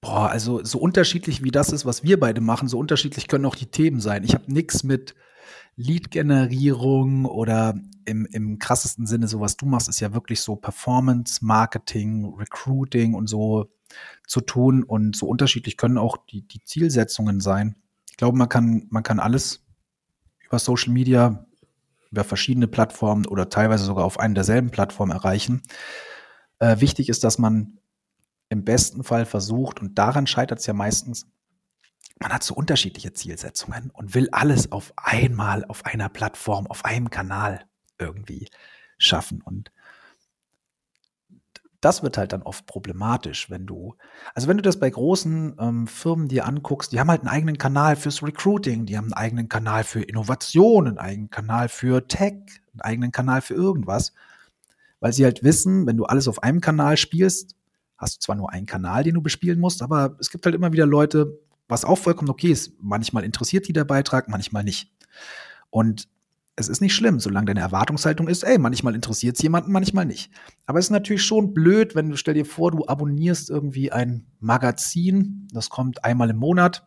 Boah, also so unterschiedlich wie das ist, was wir beide machen, so unterschiedlich können auch die Themen sein. Ich habe nichts mit Lead-Generierung oder im, im krassesten Sinne, so was du machst, ist ja wirklich so Performance, Marketing, Recruiting und so zu tun. Und so unterschiedlich können auch die, die Zielsetzungen sein. Ich glaube, man kann, man kann alles über Social Media, über verschiedene Plattformen oder teilweise sogar auf einen derselben Plattformen erreichen. Äh, wichtig ist, dass man im besten Fall versucht, und daran scheitert es ja meistens, man hat so unterschiedliche Zielsetzungen und will alles auf einmal auf einer Plattform, auf einem Kanal irgendwie schaffen. Und das wird halt dann oft problematisch, wenn du, also wenn du das bei großen ähm, Firmen dir anguckst, die haben halt einen eigenen Kanal fürs Recruiting, die haben einen eigenen Kanal für Innovation, einen eigenen Kanal für Tech, einen eigenen Kanal für irgendwas, weil sie halt wissen, wenn du alles auf einem Kanal spielst, hast du zwar nur einen Kanal, den du bespielen musst, aber es gibt halt immer wieder Leute, was auch vollkommen okay ist. Manchmal interessiert die der Beitrag, manchmal nicht. Und es ist nicht schlimm, solange deine Erwartungshaltung ist, ey, manchmal interessiert es jemanden, manchmal nicht. Aber es ist natürlich schon blöd, wenn du, stell dir vor, du abonnierst irgendwie ein Magazin, das kommt einmal im Monat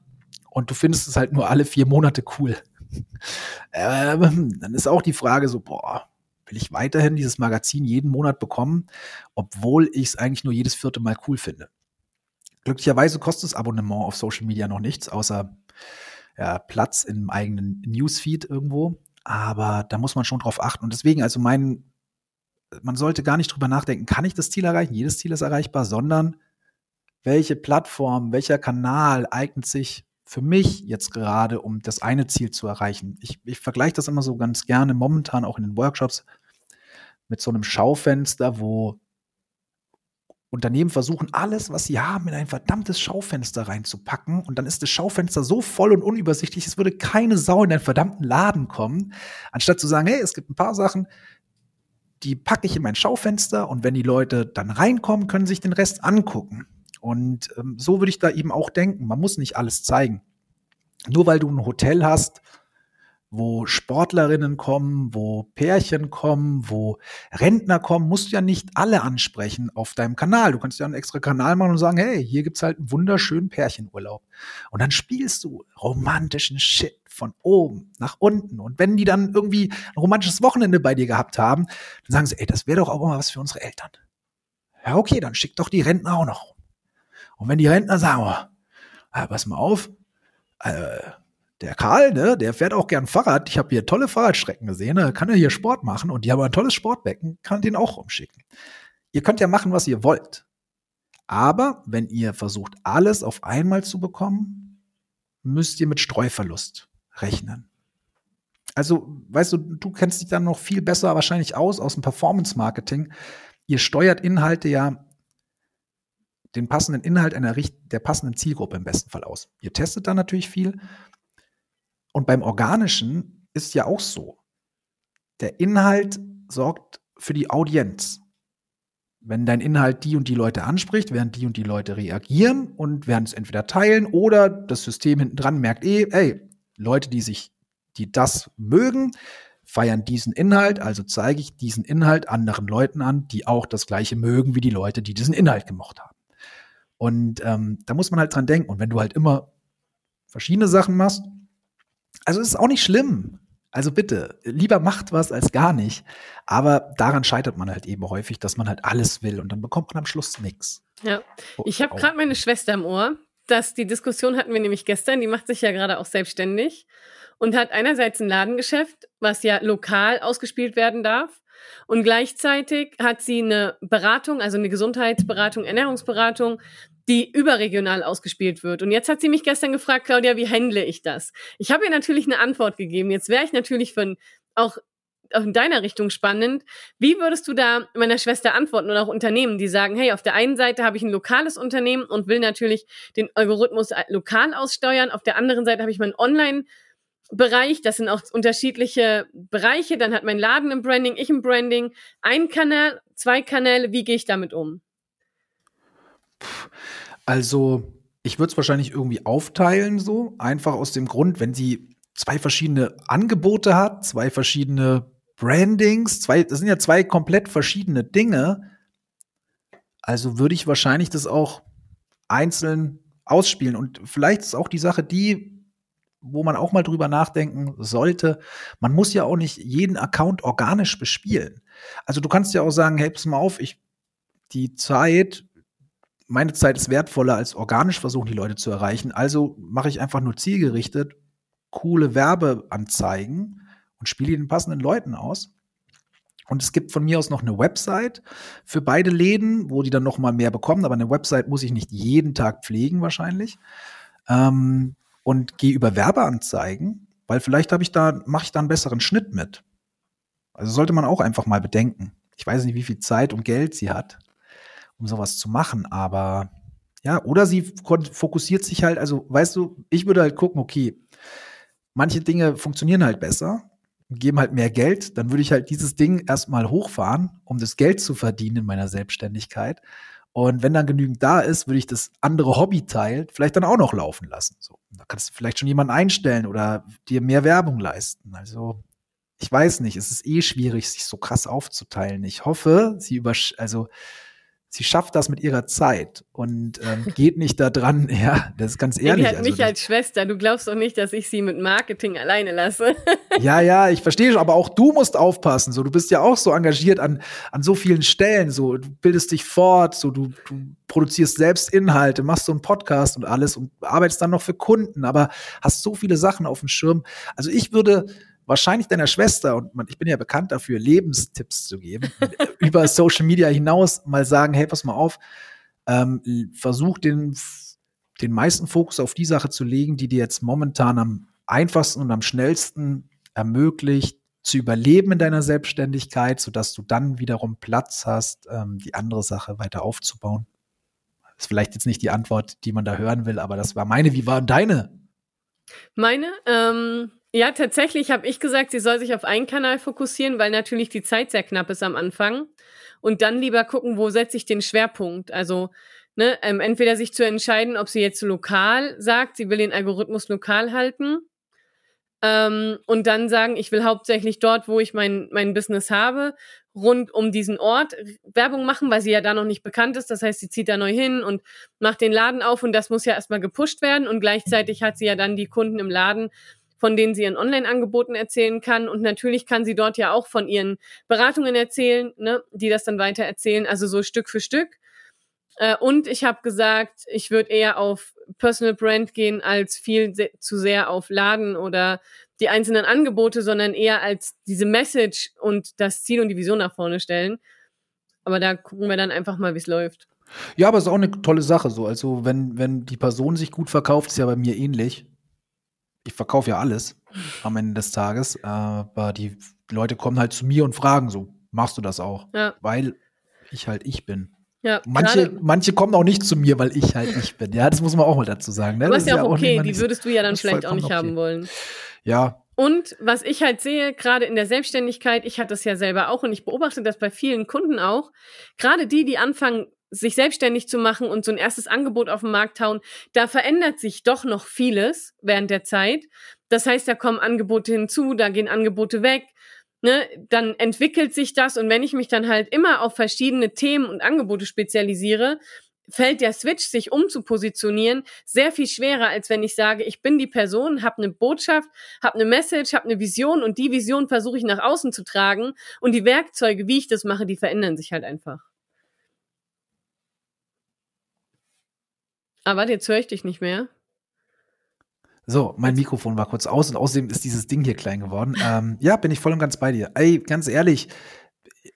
und du findest es halt nur alle vier Monate cool. ähm, dann ist auch die Frage so, boah, will ich weiterhin dieses Magazin jeden Monat bekommen, obwohl ich es eigentlich nur jedes vierte Mal cool finde. Glücklicherweise kostet das Abonnement auf Social Media noch nichts, außer ja, Platz im eigenen Newsfeed irgendwo. Aber da muss man schon drauf achten. Und deswegen, also mein, man sollte gar nicht drüber nachdenken, kann ich das Ziel erreichen? Jedes Ziel ist erreichbar, sondern welche Plattform, welcher Kanal eignet sich für mich jetzt gerade, um das eine Ziel zu erreichen? Ich, ich vergleiche das immer so ganz gerne, momentan auch in den Workshops, mit so einem Schaufenster, wo Unternehmen versuchen, alles, was sie haben, in ein verdammtes Schaufenster reinzupacken. Und dann ist das Schaufenster so voll und unübersichtlich, es würde keine Sau in den verdammten Laden kommen. Anstatt zu sagen, hey, es gibt ein paar Sachen, die packe ich in mein Schaufenster und wenn die Leute dann reinkommen, können sich den Rest angucken. Und ähm, so würde ich da eben auch denken. Man muss nicht alles zeigen. Nur weil du ein Hotel hast, wo Sportlerinnen kommen, wo Pärchen kommen, wo Rentner kommen, musst du ja nicht alle ansprechen auf deinem Kanal. Du kannst ja einen extra Kanal machen und sagen, hey, hier gibt's halt einen wunderschönen Pärchenurlaub. Und dann spielst du romantischen Shit von oben nach unten. Und wenn die dann irgendwie ein romantisches Wochenende bei dir gehabt haben, dann sagen sie, ey, das wäre doch auch mal was für unsere Eltern. Ja, okay, dann schick doch die Rentner auch noch. Und wenn die Rentner sagen, oh, pass mal auf, äh, der Karl, ne, der fährt auch gern Fahrrad. Ich habe hier tolle Fahrradstrecken gesehen, da kann er hier Sport machen und die haben ein tolles Sportbecken, kann den auch rumschicken. Ihr könnt ja machen, was ihr wollt. Aber wenn ihr versucht, alles auf einmal zu bekommen, müsst ihr mit Streuverlust rechnen. Also, weißt du, du kennst dich dann noch viel besser wahrscheinlich aus, aus dem Performance-Marketing. Ihr steuert Inhalte ja den passenden Inhalt einer der passenden Zielgruppe im besten Fall aus. Ihr testet da natürlich viel und beim Organischen ist ja auch so. Der Inhalt sorgt für die Audienz. Wenn dein Inhalt die und die Leute anspricht, werden die und die Leute reagieren und werden es entweder teilen oder das System hinten dran merkt eh, ey, Leute, die sich, die das mögen, feiern diesen Inhalt, also zeige ich diesen Inhalt anderen Leuten an, die auch das gleiche mögen wie die Leute, die diesen Inhalt gemocht haben. Und ähm, da muss man halt dran denken. Und wenn du halt immer verschiedene Sachen machst, also es ist auch nicht schlimm. Also bitte, lieber macht was als gar nicht. Aber daran scheitert man halt eben häufig, dass man halt alles will und dann bekommt man am Schluss nichts. Ja, ich habe gerade meine Schwester im Ohr. dass die Diskussion hatten wir nämlich gestern. Die macht sich ja gerade auch selbstständig und hat einerseits ein Ladengeschäft, was ja lokal ausgespielt werden darf. Und gleichzeitig hat sie eine Beratung, also eine Gesundheitsberatung, Ernährungsberatung, die überregional ausgespielt wird. Und jetzt hat sie mich gestern gefragt, Claudia, wie handle ich das? Ich habe ihr natürlich eine Antwort gegeben. Jetzt wäre ich natürlich von auch in deiner Richtung spannend. Wie würdest du da meiner Schwester antworten oder auch Unternehmen, die sagen, hey, auf der einen Seite habe ich ein lokales Unternehmen und will natürlich den Algorithmus lokal aussteuern, auf der anderen Seite habe ich mein Online- Bereich, das sind auch unterschiedliche Bereiche, dann hat mein Laden im Branding, ich im Branding, ein Kanal, zwei Kanäle, wie gehe ich damit um? Also, ich würde es wahrscheinlich irgendwie aufteilen, so, einfach aus dem Grund, wenn sie zwei verschiedene Angebote hat, zwei verschiedene Brandings, zwei, das sind ja zwei komplett verschiedene Dinge. Also würde ich wahrscheinlich das auch einzeln ausspielen. Und vielleicht ist auch die Sache die, wo man auch mal drüber nachdenken sollte, man muss ja auch nicht jeden Account organisch bespielen. Also du kannst ja auch sagen, hey, pass mal auf, ich, die Zeit, meine Zeit ist wertvoller als organisch versuchen, die Leute zu erreichen. Also mache ich einfach nur zielgerichtet coole Werbeanzeigen und spiele die den passenden Leuten aus. Und es gibt von mir aus noch eine Website für beide Läden, wo die dann noch mal mehr bekommen. Aber eine Website muss ich nicht jeden Tag pflegen wahrscheinlich. Ähm, und gehe über Werbeanzeigen, weil vielleicht habe ich da mache ich da einen besseren Schnitt mit. Also sollte man auch einfach mal bedenken. Ich weiß nicht, wie viel Zeit und Geld sie hat, um sowas zu machen, aber ja, oder sie fokussiert sich halt, also weißt du, ich würde halt gucken, okay, manche Dinge funktionieren halt besser, geben halt mehr Geld, dann würde ich halt dieses Ding erstmal hochfahren, um das Geld zu verdienen in meiner Selbstständigkeit. Und wenn dann genügend da ist, würde ich das andere Hobbyteil vielleicht dann auch noch laufen lassen. So, da kannst du vielleicht schon jemanden einstellen oder dir mehr Werbung leisten. Also ich weiß nicht, es ist eh schwierig, sich so krass aufzuteilen. Ich hoffe, sie über, also sie schafft das mit ihrer Zeit und ähm, geht nicht da dran, ja, das ist ganz ehrlich. Sie hat also, mich als Schwester, du glaubst doch nicht, dass ich sie mit Marketing alleine lasse. ja, ja, ich verstehe schon, aber auch du musst aufpassen, so, du bist ja auch so engagiert an, an so vielen Stellen, so, du bildest dich fort, so, du, du produzierst selbst Inhalte, machst so einen Podcast und alles und arbeitest dann noch für Kunden, aber hast so viele Sachen auf dem Schirm. Also ich würde wahrscheinlich deiner Schwester, und ich bin ja bekannt dafür, Lebenstipps zu geben, über Social Media hinaus mal sagen, hey, pass mal auf, ähm, versuch den, den meisten Fokus auf die Sache zu legen, die dir jetzt momentan am einfachsten und am schnellsten ermöglicht, zu überleben in deiner Selbstständigkeit, sodass du dann wiederum Platz hast, ähm, die andere Sache weiter aufzubauen. Das ist vielleicht jetzt nicht die Antwort, die man da hören will, aber das war meine. Wie war deine? Meine? Ähm, ja, tatsächlich habe ich gesagt, sie soll sich auf einen Kanal fokussieren, weil natürlich die Zeit sehr knapp ist am Anfang. Und dann lieber gucken, wo setze ich den Schwerpunkt. Also ne, ähm, entweder sich zu entscheiden, ob sie jetzt lokal sagt, sie will den Algorithmus lokal halten. Ähm, und dann sagen, ich will hauptsächlich dort, wo ich mein, mein Business habe, rund um diesen Ort Werbung machen, weil sie ja da noch nicht bekannt ist. Das heißt, sie zieht da neu hin und macht den Laden auf und das muss ja erstmal gepusht werden. Und gleichzeitig hat sie ja dann die Kunden im Laden, von denen sie ihren Online-Angeboten erzählen kann. Und natürlich kann sie dort ja auch von ihren Beratungen erzählen, ne, die das dann weiter erzählen, also so Stück für Stück. Äh, und ich habe gesagt, ich würde eher auf Personal Brand gehen, als viel se zu sehr auf Laden oder die einzelnen Angebote, sondern eher als diese Message und das Ziel und die Vision nach vorne stellen. Aber da gucken wir dann einfach mal, wie es läuft. Ja, aber es ist auch eine tolle Sache so. Also, wenn, wenn die Person sich gut verkauft, ist ja bei mir ähnlich ich verkaufe ja alles am Ende des Tages, aber die Leute kommen halt zu mir und fragen so, machst du das auch? Ja. Weil ich halt ich bin. Ja, manche, manche kommen auch nicht zu mir, weil ich halt ich bin. Ja, das muss man auch mal dazu sagen. Ne? Aber ist ja auch okay, die würdest du ja dann vielleicht auch nicht okay. haben wollen. Ja. Und was ich halt sehe, gerade in der Selbstständigkeit, ich hatte das ja selber auch und ich beobachte das bei vielen Kunden auch, gerade die, die anfangen, sich selbstständig zu machen und so ein erstes Angebot auf den Markt hauen, da verändert sich doch noch vieles während der Zeit. Das heißt, da kommen Angebote hinzu, da gehen Angebote weg. Ne, dann entwickelt sich das und wenn ich mich dann halt immer auf verschiedene Themen und Angebote spezialisiere, fällt der Switch, sich umzupositionieren, sehr viel schwerer, als wenn ich sage, ich bin die Person, habe eine Botschaft, habe eine Message, habe eine Vision und die Vision versuche ich nach außen zu tragen und die Werkzeuge, wie ich das mache, die verändern sich halt einfach. Aber ah, jetzt höre ich dich nicht mehr. So, mein Mikrofon war kurz aus und außerdem ist dieses Ding hier klein geworden. Ähm, ja, bin ich voll und ganz bei dir. Ey, ganz ehrlich,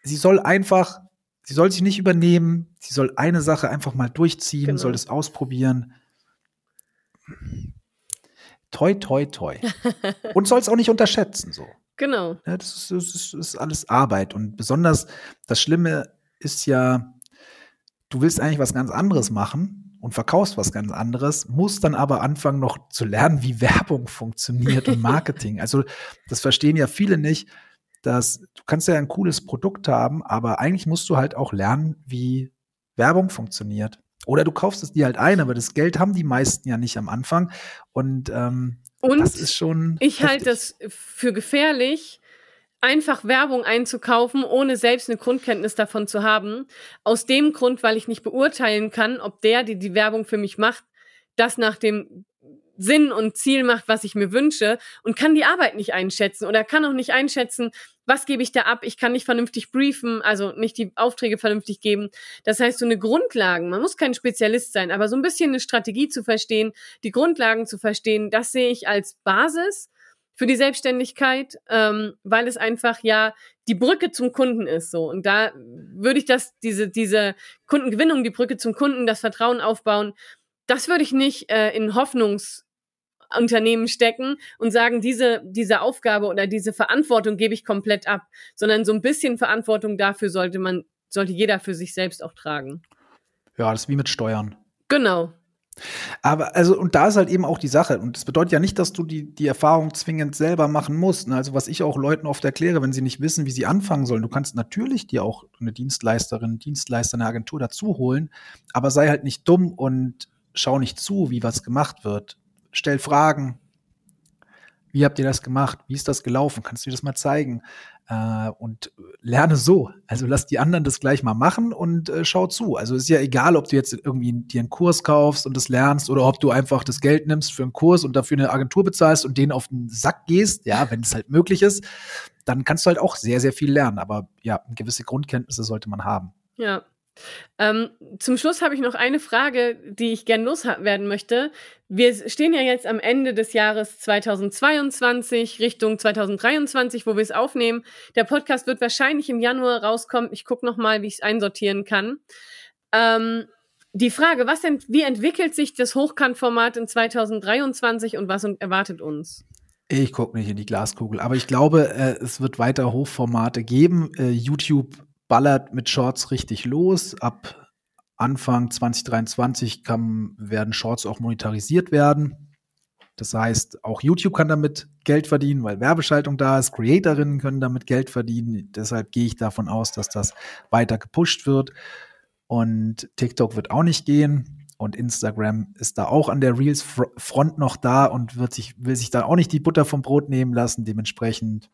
sie soll einfach, sie soll sich nicht übernehmen, sie soll eine Sache einfach mal durchziehen, genau. soll das ausprobieren. Toi, toi, toi. und soll es auch nicht unterschätzen, so. Genau. Ja, das, ist, das, ist, das ist alles Arbeit. Und besonders das Schlimme ist ja, du willst eigentlich was ganz anderes machen und verkaufst was ganz anderes, musst dann aber anfangen noch zu lernen, wie Werbung funktioniert und Marketing. also das verstehen ja viele nicht, dass du kannst ja ein cooles Produkt haben, aber eigentlich musst du halt auch lernen, wie Werbung funktioniert. Oder du kaufst es dir halt ein, aber das Geld haben die meisten ja nicht am Anfang. Und, ähm, und das ist schon. Ich halte das für gefährlich, einfach Werbung einzukaufen, ohne selbst eine Grundkenntnis davon zu haben. Aus dem Grund, weil ich nicht beurteilen kann, ob der, die die Werbung für mich macht, das nach dem Sinn und Ziel macht, was ich mir wünsche und kann die Arbeit nicht einschätzen oder kann auch nicht einschätzen, was gebe ich da ab? Ich kann nicht vernünftig briefen, also nicht die Aufträge vernünftig geben. Das heißt, so eine Grundlagen, man muss kein Spezialist sein, aber so ein bisschen eine Strategie zu verstehen, die Grundlagen zu verstehen, das sehe ich als Basis für die Selbstständigkeit, ähm, weil es einfach ja die Brücke zum Kunden ist so. Und da würde ich das, diese, diese Kundengewinnung, die Brücke zum Kunden, das Vertrauen aufbauen, das würde ich nicht äh, in Hoffnungs Unternehmen stecken und sagen, diese, diese Aufgabe oder diese Verantwortung gebe ich komplett ab, sondern so ein bisschen Verantwortung dafür sollte man, sollte jeder für sich selbst auch tragen. Ja, das ist wie mit Steuern. Genau. Aber also, und da ist halt eben auch die Sache. Und das bedeutet ja nicht, dass du die, die Erfahrung zwingend selber machen musst. Ne? Also, was ich auch Leuten oft erkläre, wenn sie nicht wissen, wie sie anfangen sollen, du kannst natürlich dir auch eine Dienstleisterin, Dienstleister, eine Agentur dazu holen, aber sei halt nicht dumm und schau nicht zu, wie was gemacht wird stell Fragen. Wie habt ihr das gemacht? Wie ist das gelaufen? Kannst du dir das mal zeigen? Äh, und lerne so. Also lass die anderen das gleich mal machen und äh, schau zu. Also ist ja egal, ob du jetzt irgendwie dir einen Kurs kaufst und das lernst oder ob du einfach das Geld nimmst für einen Kurs und dafür eine Agentur bezahlst und den auf den Sack gehst. Ja, wenn es halt möglich ist, dann kannst du halt auch sehr, sehr viel lernen. Aber ja, gewisse Grundkenntnisse sollte man haben. Ja, ähm, zum Schluss habe ich noch eine Frage, die ich gerne loswerden möchte. Wir stehen ja jetzt am Ende des Jahres 2022 Richtung 2023, wo wir es aufnehmen. Der Podcast wird wahrscheinlich im Januar rauskommen. Ich gucke noch mal, wie ich es einsortieren kann. Ähm, die Frage, was denn, wie entwickelt sich das Hochkantformat in 2023 und was erwartet uns? Ich gucke nicht in die Glaskugel, aber ich glaube, äh, es wird weiter Hochformate geben. Äh, YouTube ballert mit Shorts richtig los. Ab Anfang 2023 kann, werden Shorts auch monetarisiert werden. Das heißt, auch YouTube kann damit Geld verdienen, weil Werbeschaltung da ist. Creatorinnen können damit Geld verdienen. Deshalb gehe ich davon aus, dass das weiter gepusht wird. Und TikTok wird auch nicht gehen. Und Instagram ist da auch an der Reels-Front noch da und wird sich, will sich da auch nicht die Butter vom Brot nehmen lassen. Dementsprechend,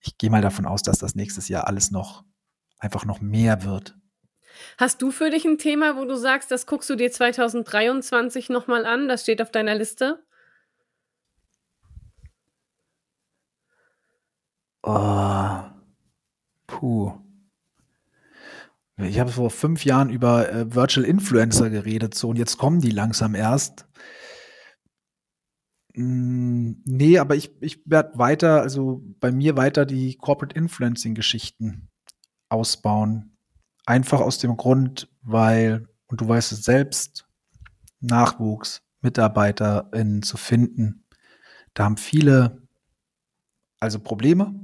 ich gehe mal davon aus, dass das nächstes Jahr alles noch einfach noch mehr wird. Hast du für dich ein Thema, wo du sagst, das guckst du dir 2023 nochmal an? Das steht auf deiner Liste? Oh. Puh. Ich habe vor fünf Jahren über äh, Virtual Influencer geredet, so und jetzt kommen die langsam erst. Mm, nee, aber ich, ich werde weiter, also bei mir weiter die Corporate Influencing Geschichten ausbauen. Einfach aus dem Grund, weil, und du weißt es selbst, Nachwuchs, MitarbeiterInnen zu finden. Da haben viele also Probleme.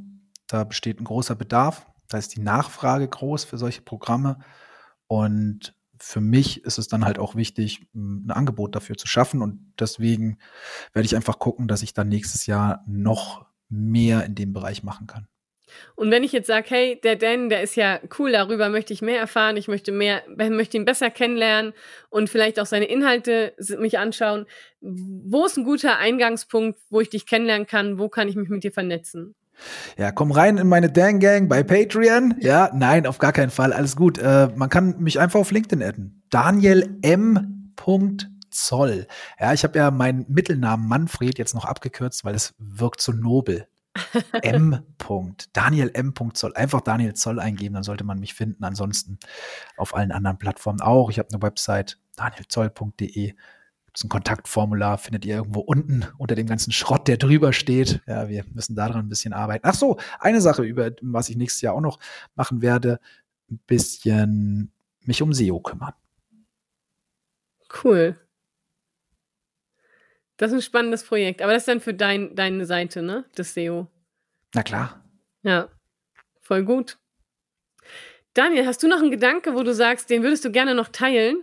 Da besteht ein großer Bedarf. Da ist die Nachfrage groß für solche Programme. Und für mich ist es dann halt auch wichtig, ein Angebot dafür zu schaffen. Und deswegen werde ich einfach gucken, dass ich dann nächstes Jahr noch mehr in dem Bereich machen kann. Und wenn ich jetzt sage, hey, der Dan, der ist ja cool, darüber möchte ich mehr erfahren, ich möchte mehr, möchte ihn besser kennenlernen und vielleicht auch seine Inhalte mich anschauen, wo ist ein guter Eingangspunkt, wo ich dich kennenlernen kann, wo kann ich mich mit dir vernetzen? Ja, komm rein in meine Dan Gang bei Patreon. Ja, nein, auf gar keinen Fall, alles gut. Äh, man kann mich einfach auf LinkedIn adden. Daniel M. Zoll. Ja, ich habe ja meinen Mittelnamen Manfred jetzt noch abgekürzt, weil es wirkt so nobel. M. Daniel M. Zoll. Einfach Daniel Zoll eingeben, dann sollte man mich finden. Ansonsten auf allen anderen Plattformen auch. Ich habe eine Website, danielzoll.de. Gibt ein Kontaktformular, findet ihr irgendwo unten unter dem ganzen Schrott, der drüber steht. Ja, wir müssen daran ein bisschen arbeiten. Ach so, eine Sache, über was ich nächstes Jahr auch noch machen werde, ein bisschen mich um SEO kümmern. Cool. Das ist ein spannendes Projekt. Aber das ist dann für dein, deine Seite, ne? Das SEO. Na klar. Ja, voll gut. Daniel, hast du noch einen Gedanke, wo du sagst, den würdest du gerne noch teilen?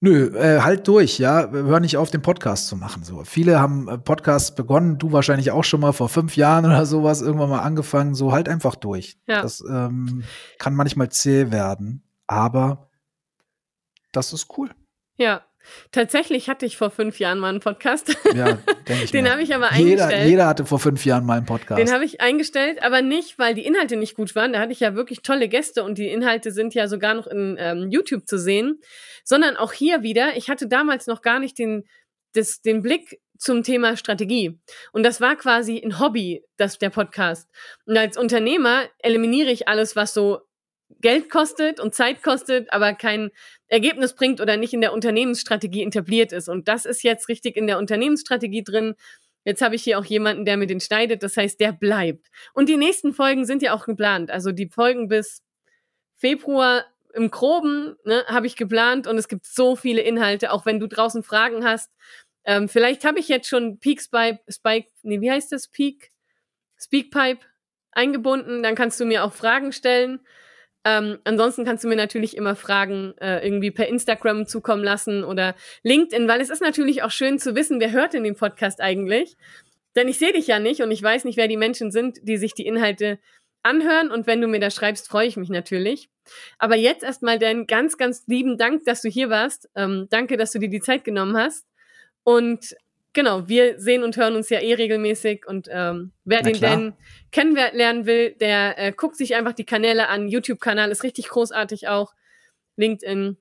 Nö, äh, halt durch, ja. Hör nicht auf, den Podcast zu machen. So, viele haben äh, Podcasts begonnen, du wahrscheinlich auch schon mal vor fünf Jahren oder sowas irgendwann mal angefangen. So halt einfach durch. Ja. Das ähm, kann manchmal zäh werden, aber das ist cool. Ja, Tatsächlich hatte ich vor fünf Jahren mal einen Podcast. Ja, denke ich Den habe ich aber jeder, eingestellt. Jeder hatte vor fünf Jahren mal einen Podcast. Den habe ich eingestellt, aber nicht, weil die Inhalte nicht gut waren. Da hatte ich ja wirklich tolle Gäste und die Inhalte sind ja sogar noch in ähm, YouTube zu sehen, sondern auch hier wieder. Ich hatte damals noch gar nicht den, das, den Blick zum Thema Strategie. Und das war quasi ein Hobby, das der Podcast. Und als Unternehmer eliminiere ich alles, was so Geld kostet und Zeit kostet, aber kein Ergebnis bringt oder nicht in der Unternehmensstrategie etabliert ist. Und das ist jetzt richtig in der Unternehmensstrategie drin. Jetzt habe ich hier auch jemanden, der mir den schneidet. Das heißt, der bleibt. Und die nächsten Folgen sind ja auch geplant. Also die Folgen bis Februar im Groben ne, habe ich geplant und es gibt so viele Inhalte, auch wenn du draußen Fragen hast. Ähm, vielleicht habe ich jetzt schon Peak Spike, Spike, nee, wie heißt das? Peak? Speakpipe eingebunden. Dann kannst du mir auch Fragen stellen. Ähm, ansonsten kannst du mir natürlich immer Fragen äh, irgendwie per Instagram zukommen lassen oder LinkedIn, weil es ist natürlich auch schön zu wissen, wer hört in dem Podcast eigentlich. Denn ich sehe dich ja nicht und ich weiß nicht, wer die Menschen sind, die sich die Inhalte anhören. Und wenn du mir da schreibst, freue ich mich natürlich. Aber jetzt erstmal deinen ganz, ganz lieben Dank, dass du hier warst. Ähm, danke, dass du dir die Zeit genommen hast. Und genau, wir sehen und hören uns ja eh regelmäßig und ähm, wer Na den klar. denn kennenlernen will, der äh, guckt sich einfach die Kanäle an. YouTube-Kanal ist richtig großartig auch. LinkedIn.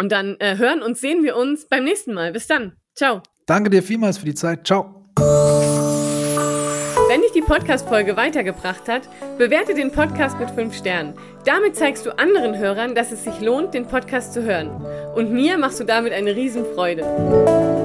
Und dann äh, hören und sehen wir uns beim nächsten Mal. Bis dann. Ciao. Danke dir vielmals für die Zeit. Ciao. Wenn dich die Podcast-Folge weitergebracht hat, bewerte den Podcast mit 5 Sternen. Damit zeigst du anderen Hörern, dass es sich lohnt, den Podcast zu hören. Und mir machst du damit eine Riesenfreude.